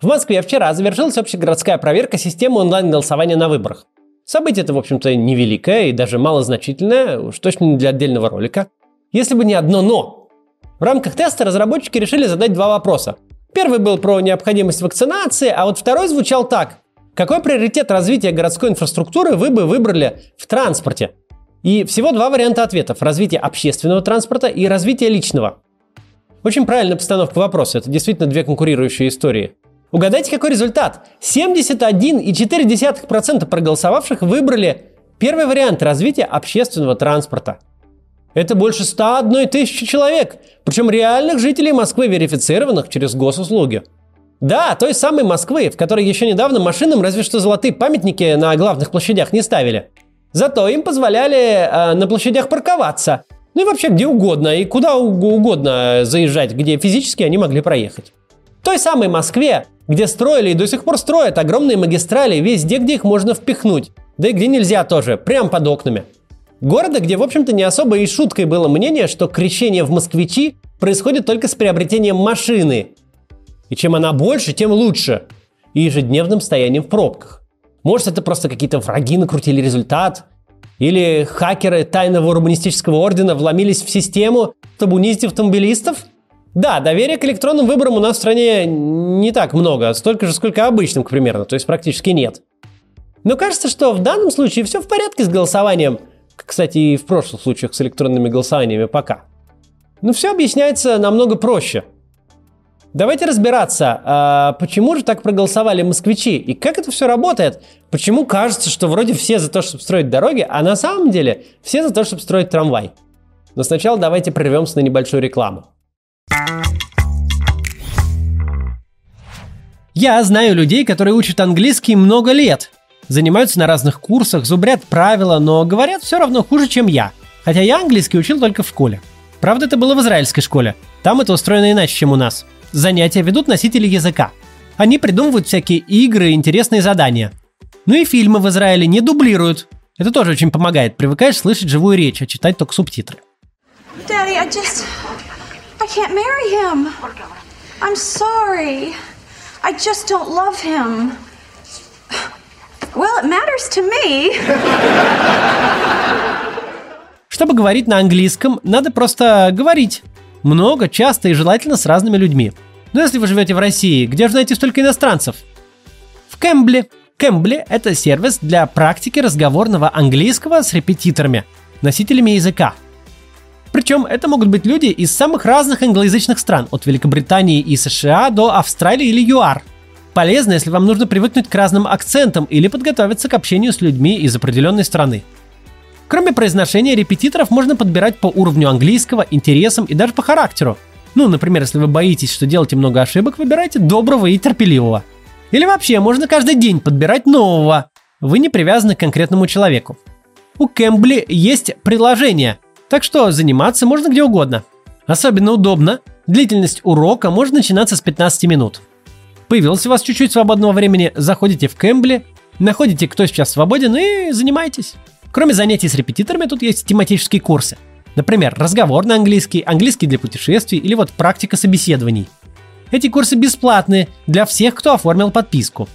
В Москве вчера завершилась общегородская проверка системы онлайн-голосования на выборах. Событие это, в общем-то, невеликое и даже малозначительное, уж точно не для отдельного ролика. Если бы не одно «но». В рамках теста разработчики решили задать два вопроса. Первый был про необходимость вакцинации, а вот второй звучал так. Какой приоритет развития городской инфраструктуры вы бы выбрали в транспорте? И всего два варианта ответов. Развитие общественного транспорта и развитие личного. Очень правильная постановка вопроса. Это действительно две конкурирующие истории. Угадайте, какой результат? 71,4% проголосовавших выбрали первый вариант развития общественного транспорта. Это больше 101 тысячи человек, причем реальных жителей Москвы, верифицированных через госуслуги. Да, той самой Москвы, в которой еще недавно машинам разве что золотые памятники на главных площадях не ставили. Зато им позволяли э, на площадях парковаться. Ну и вообще где угодно, и куда угодно заезжать, где физически они могли проехать. Той самой Москве, где строили и до сих пор строят огромные магистрали везде, где их можно впихнуть. Да и где нельзя тоже, прямо под окнами. Города, где, в общем-то, не особо и шуткой было мнение, что крещение в москвичи происходит только с приобретением машины. И чем она больше, тем лучше. И ежедневным стоянием в пробках. Может, это просто какие-то враги накрутили результат? Или хакеры тайного урбанистического ордена вломились в систему, чтобы унизить автомобилистов? Да, доверия к электронным выборам у нас в стране не так много, столько же, сколько обычным, к примеру, то есть практически нет. Но кажется, что в данном случае все в порядке с голосованием. Кстати, и в прошлых случаях с электронными голосованиями пока. Но все объясняется намного проще. Давайте разбираться, а почему же так проголосовали москвичи и как это все работает. Почему кажется, что вроде все за то, чтобы строить дороги, а на самом деле все за то, чтобы строить трамвай. Но сначала давайте прервемся на небольшую рекламу. Я знаю людей, которые учат английский много лет. Занимаются на разных курсах, зубрят правила, но говорят все равно хуже, чем я. Хотя я английский учил только в школе. Правда, это было в израильской школе. Там это устроено иначе, чем у нас. Занятия ведут носители языка. Они придумывают всякие игры и интересные задания. Ну и фильмы в Израиле не дублируют. Это тоже очень помогает. Привыкаешь слышать живую речь, а читать только субтитры. Daddy, I just... I can't marry him. I'm sorry. I just don't love him. Well, it matters to me. Чтобы говорить на английском, надо просто говорить. Много, часто и желательно с разными людьми. Но если вы живете в России, где же найти столько иностранцев? В Кэмбле. Кэмбле – это сервис для практики разговорного английского с репетиторами, носителями языка – причем это могут быть люди из самых разных англоязычных стран, от Великобритании и США до Австралии или ЮАР. Полезно, если вам нужно привыкнуть к разным акцентам или подготовиться к общению с людьми из определенной страны. Кроме произношения репетиторов можно подбирать по уровню английского, интересам и даже по характеру. Ну, например, если вы боитесь, что делаете много ошибок, выбирайте доброго и терпеливого. Или вообще, можно каждый день подбирать нового. Вы не привязаны к конкретному человеку. У Кэмбли есть приложение, так что заниматься можно где угодно. Особенно удобно. Длительность урока может начинаться с 15 минут. Появилось у вас чуть-чуть свободного времени, заходите в Кэмбли, находите, кто сейчас свободен и занимайтесь. Кроме занятий с репетиторами, тут есть тематические курсы. Например, разговор на английский, английский для путешествий или вот практика собеседований. Эти курсы бесплатные для всех, кто оформил подписку.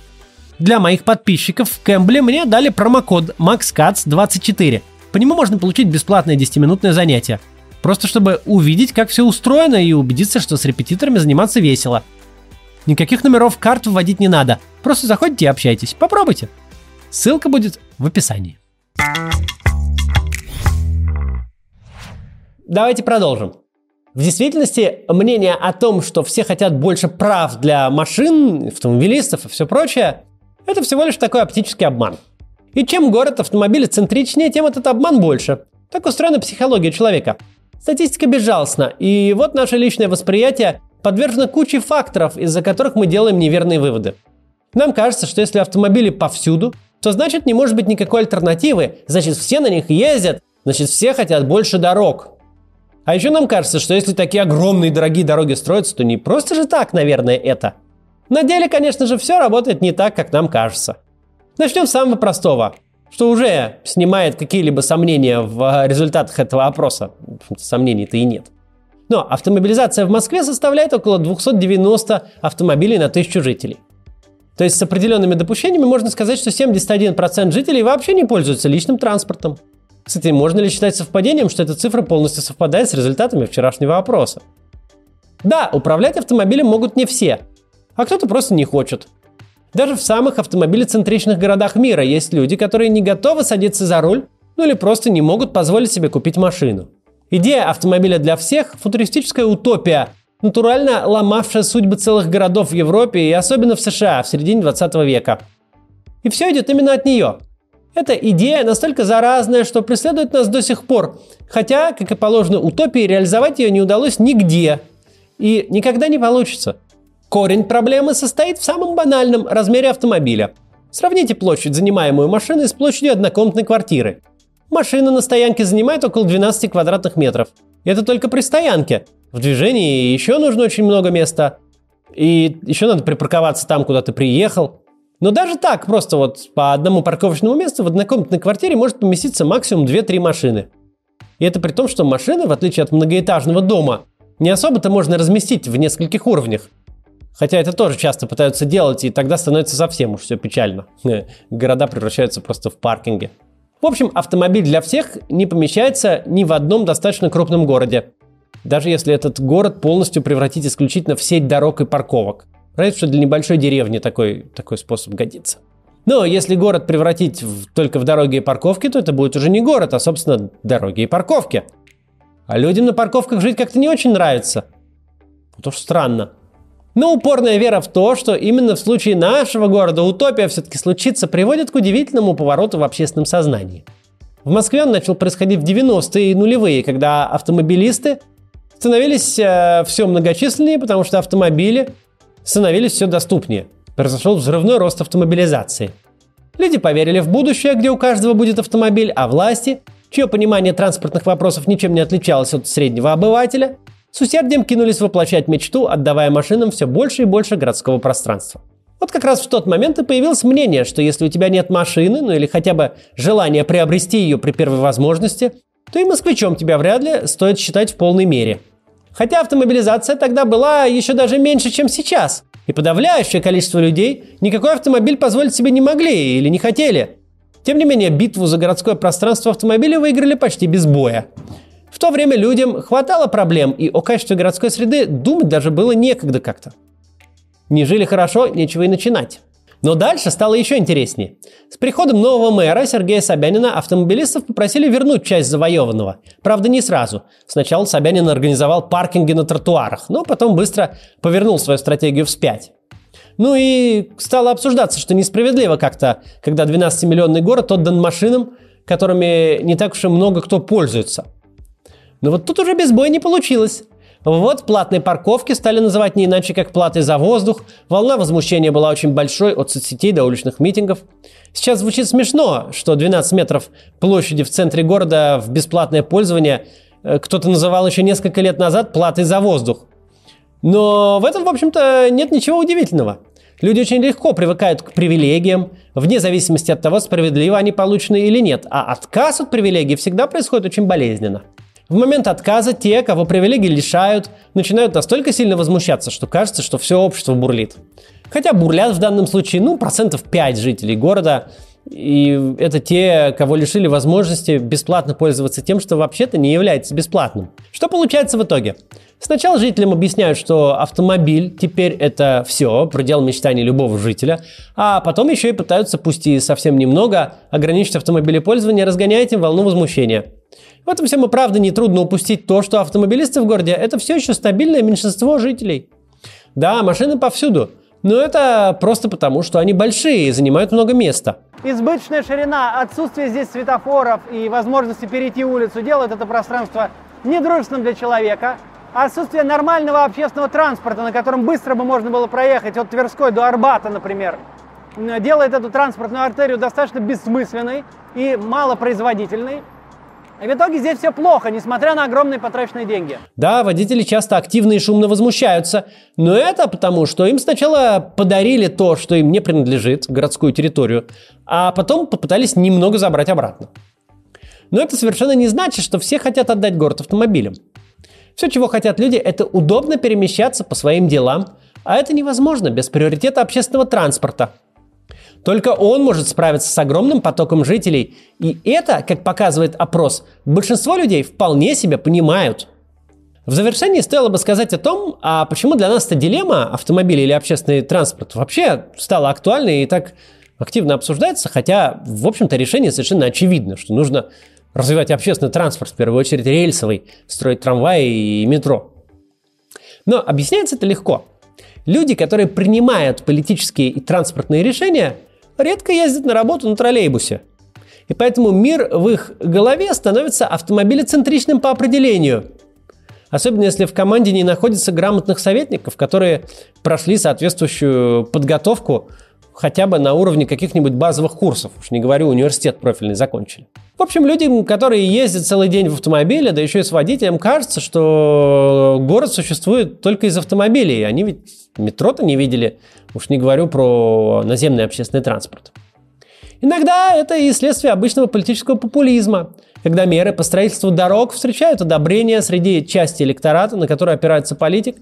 Для моих подписчиков в Кэмбле мне дали промокод MaxCats24 – по нему можно получить бесплатное 10-минутное занятие. Просто чтобы увидеть, как все устроено и убедиться, что с репетиторами заниматься весело. Никаких номеров карт вводить не надо. Просто заходите и общайтесь. Попробуйте. Ссылка будет в описании. Давайте продолжим. В действительности мнение о том, что все хотят больше прав для машин, автомобилистов и все прочее, это всего лишь такой оптический обман. И чем город автомобилецентричнее, тем этот обман больше. Так устроена психология человека. Статистика безжалостна, и вот наше личное восприятие подвержено куче факторов, из-за которых мы делаем неверные выводы. Нам кажется, что если автомобили повсюду, то значит не может быть никакой альтернативы, значит все на них ездят, значит все хотят больше дорог. А еще нам кажется, что если такие огромные дорогие дороги строятся, то не просто же так, наверное, это. На деле, конечно же, все работает не так, как нам кажется. Начнем с самого простого, что уже снимает какие-либо сомнения в результатах этого опроса. Сомнений-то и нет. Но автомобилизация в Москве составляет около 290 автомобилей на тысячу жителей. То есть с определенными допущениями можно сказать, что 71% жителей вообще не пользуются личным транспортом. Кстати, можно ли считать совпадением, что эта цифра полностью совпадает с результатами вчерашнего опроса? Да, управлять автомобилем могут не все, а кто-то просто не хочет. Даже в самых автомобилецентричных городах мира есть люди, которые не готовы садиться за руль, ну или просто не могут позволить себе купить машину. Идея автомобиля для всех – футуристическая утопия, натурально ломавшая судьбы целых городов в Европе и особенно в США в середине 20 века. И все идет именно от нее. Эта идея настолько заразная, что преследует нас до сих пор, хотя, как и положено утопии, реализовать ее не удалось нигде и никогда не получится. Корень проблемы состоит в самом банальном размере автомобиля. Сравните площадь, занимаемую машиной, с площадью однокомнатной квартиры. Машина на стоянке занимает около 12 квадратных метров. Это только при стоянке. В движении еще нужно очень много места. И еще надо припарковаться там, куда ты приехал. Но даже так, просто вот по одному парковочному месту в однокомнатной квартире может поместиться максимум 2-3 машины. И это при том, что машины, в отличие от многоэтажного дома, не особо-то можно разместить в нескольких уровнях. Хотя это тоже часто пытаются делать, и тогда становится совсем уж все печально. Города превращаются просто в паркинги. В общем, автомобиль для всех не помещается ни в одном достаточно крупном городе. Даже если этот город полностью превратить исключительно в сеть дорог и парковок. Разве что для небольшой деревни такой, такой способ годится. Но если город превратить в, только в дороги и парковки, то это будет уже не город, а, собственно, дороги и парковки. А людям на парковках жить как-то не очень нравится. Вот уж странно. Но упорная вера в то, что именно в случае нашего города утопия все-таки случится, приводит к удивительному повороту в общественном сознании. В Москве он начал происходить в 90-е и нулевые, когда автомобилисты становились э, все многочисленнее, потому что автомобили становились все доступнее. Произошел взрывной рост автомобилизации. Люди поверили в будущее, где у каждого будет автомобиль, а власти, чье понимание транспортных вопросов ничем не отличалось от среднего обывателя, с усердием кинулись воплощать мечту, отдавая машинам все больше и больше городского пространства. Вот как раз в тот момент и появилось мнение, что если у тебя нет машины, ну или хотя бы желание приобрести ее при первой возможности, то и москвичом тебя вряд ли стоит считать в полной мере. Хотя автомобилизация тогда была еще даже меньше, чем сейчас, и подавляющее количество людей никакой автомобиль позволить себе не могли или не хотели. Тем не менее, битву за городское пространство автомобиля выиграли почти без боя. В то время людям хватало проблем, и о качестве городской среды думать даже было некогда как-то. Не жили хорошо, нечего и начинать. Но дальше стало еще интереснее. С приходом нового мэра Сергея Собянина автомобилистов попросили вернуть часть завоеванного. Правда, не сразу. Сначала Собянин организовал паркинги на тротуарах, но потом быстро повернул свою стратегию вспять. Ну и стало обсуждаться, что несправедливо как-то, когда 12-миллионный город отдан машинам, которыми не так уж и много кто пользуется – но вот тут уже без боя не получилось. Вот платные парковки стали называть не иначе, как платы за воздух. Волна возмущения была очень большой от соцсетей до уличных митингов. Сейчас звучит смешно, что 12 метров площади в центре города в бесплатное пользование э, кто-то называл еще несколько лет назад платой за воздух. Но в этом, в общем-то, нет ничего удивительного. Люди очень легко привыкают к привилегиям, вне зависимости от того, справедливо они получены или нет. А отказ от привилегий всегда происходит очень болезненно. В момент отказа те, кого привилегии лишают, начинают настолько сильно возмущаться, что кажется, что все общество бурлит. Хотя бурлят в данном случае, ну, процентов 5 жителей города, и это те, кого лишили возможности бесплатно пользоваться тем, что вообще-то не является бесплатным. Что получается в итоге? Сначала жителям объясняют, что автомобиль теперь это все, предел мечтаний любого жителя, а потом еще и пытаются, пусть и совсем немного, ограничить автомобилепользование, разгоняя этим волну возмущения. В этом всем и правда нетрудно упустить то, что автомобилисты в городе – это все еще стабильное меньшинство жителей. Да, машины повсюду, но это просто потому, что они большие и занимают много места. Избыточная ширина, отсутствие здесь светофоров и возможности перейти улицу делают это пространство недружественным для человека. Отсутствие нормального общественного транспорта, на котором быстро бы можно было проехать от Тверской до Арбата, например, делает эту транспортную артерию достаточно бессмысленной и малопроизводительной. И в итоге здесь все плохо, несмотря на огромные потраченные деньги. Да, водители часто активно и шумно возмущаются, но это потому, что им сначала подарили то, что им не принадлежит, городскую территорию, а потом попытались немного забрать обратно. Но это совершенно не значит, что все хотят отдать город автомобилям. Все, чего хотят люди, это удобно перемещаться по своим делам, А это невозможно без приоритета общественного транспорта. Только он может справиться с огромным потоком жителей. И это, как показывает опрос, большинство людей вполне себя понимают. В завершении стоило бы сказать о том, а почему для нас эта дилемма, автомобиль или общественный транспорт, вообще стала актуальной и так активно обсуждается, хотя, в общем-то, решение совершенно очевидно, что нужно развивать общественный транспорт, в первую очередь рельсовый, строить трамваи и метро. Но объясняется это легко. Люди, которые принимают политические и транспортные решения, редко ездят на работу на троллейбусе. И поэтому мир в их голове становится автомобилецентричным по определению. Особенно если в команде не находится грамотных советников, которые прошли соответствующую подготовку хотя бы на уровне каких-нибудь базовых курсов, уж не говорю, университет профильный закончили. В общем, людям, которые ездят целый день в автомобиле, да еще и с водителем, кажется, что город существует только из автомобилей. Они ведь метро-то не видели, уж не говорю про наземный общественный транспорт. Иногда это и следствие обычного политического популизма, когда меры по строительству дорог встречают одобрение среди части электората, на который опирается политик,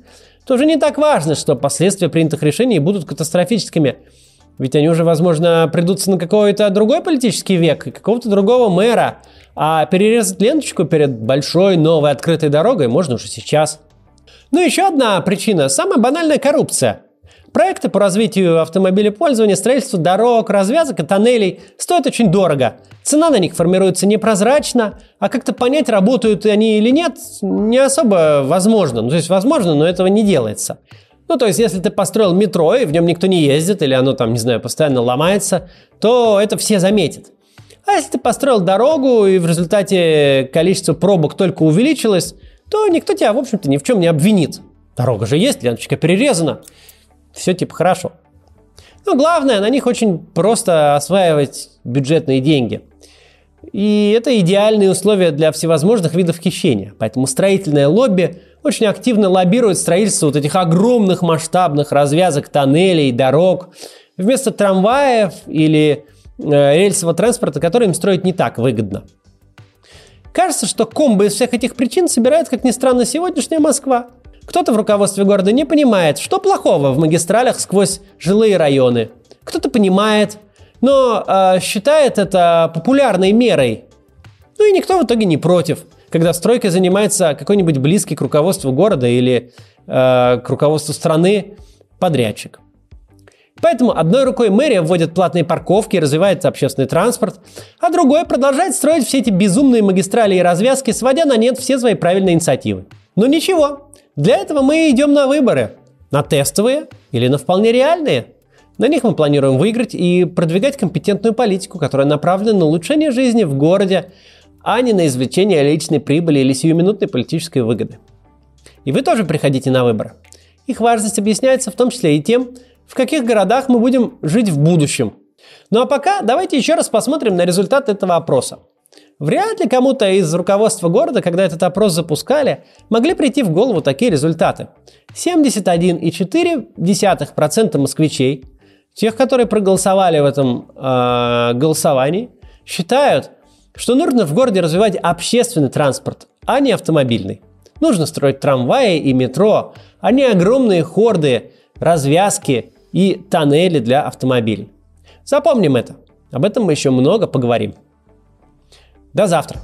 то уже не так важно, что последствия принятых решений будут катастрофическими – ведь они уже, возможно, придутся на какой-то другой политический век и какого-то другого мэра. А перерезать ленточку перед большой новой открытой дорогой можно уже сейчас. Ну, еще одна причина – самая банальная коррупция. Проекты по развитию автомобилепользования, строительству дорог, развязок и тоннелей стоят очень дорого. Цена на них формируется непрозрачно, а как-то понять, работают они или нет, не особо возможно. Ну, то есть возможно, но этого не делается. Ну, то есть, если ты построил метро, и в нем никто не ездит, или оно там, не знаю, постоянно ломается, то это все заметят. А если ты построил дорогу, и в результате количество пробок только увеличилось, то никто тебя, в общем-то, ни в чем не обвинит. Дорога же есть, ленточка перерезана. Все типа хорошо. Но главное, на них очень просто осваивать бюджетные деньги. И это идеальные условия для всевозможных видов хищения. Поэтому строительное лобби очень активно лоббирует строительство вот этих огромных масштабных развязок тоннелей, дорог, вместо трамваев или э, рельсового транспорта, который им строить не так выгодно. Кажется, что комбо из всех этих причин собирает, как ни странно, сегодняшняя Москва. Кто-то в руководстве города не понимает, что плохого в магистралях сквозь жилые районы. Кто-то понимает, но э, считает это популярной мерой. Ну и никто в итоге не против когда стройкой занимается какой-нибудь близкий к руководству города или э, к руководству страны подрядчик. Поэтому одной рукой мэрия вводит платные парковки, развивает общественный транспорт, а другой продолжает строить все эти безумные магистрали и развязки, сводя на нет все свои правильные инициативы. Но ничего, для этого мы идем на выборы. На тестовые или на вполне реальные. На них мы планируем выиграть и продвигать компетентную политику, которая направлена на улучшение жизни в городе, а не на извлечение личной прибыли или сиюминутной политической выгоды. И вы тоже приходите на выборы. Их важность объясняется в том числе и тем, в каких городах мы будем жить в будущем. Ну а пока давайте еще раз посмотрим на результат этого опроса. Вряд ли кому-то из руководства города, когда этот опрос запускали, могли прийти в голову такие результаты. 71,4% москвичей, тех, которые проголосовали в этом э, голосовании, считают, что нужно в городе развивать общественный транспорт, а не автомобильный. Нужно строить трамваи и метро, а не огромные хорды, развязки и тоннели для автомобилей. Запомним это. Об этом мы еще много поговорим. До завтра.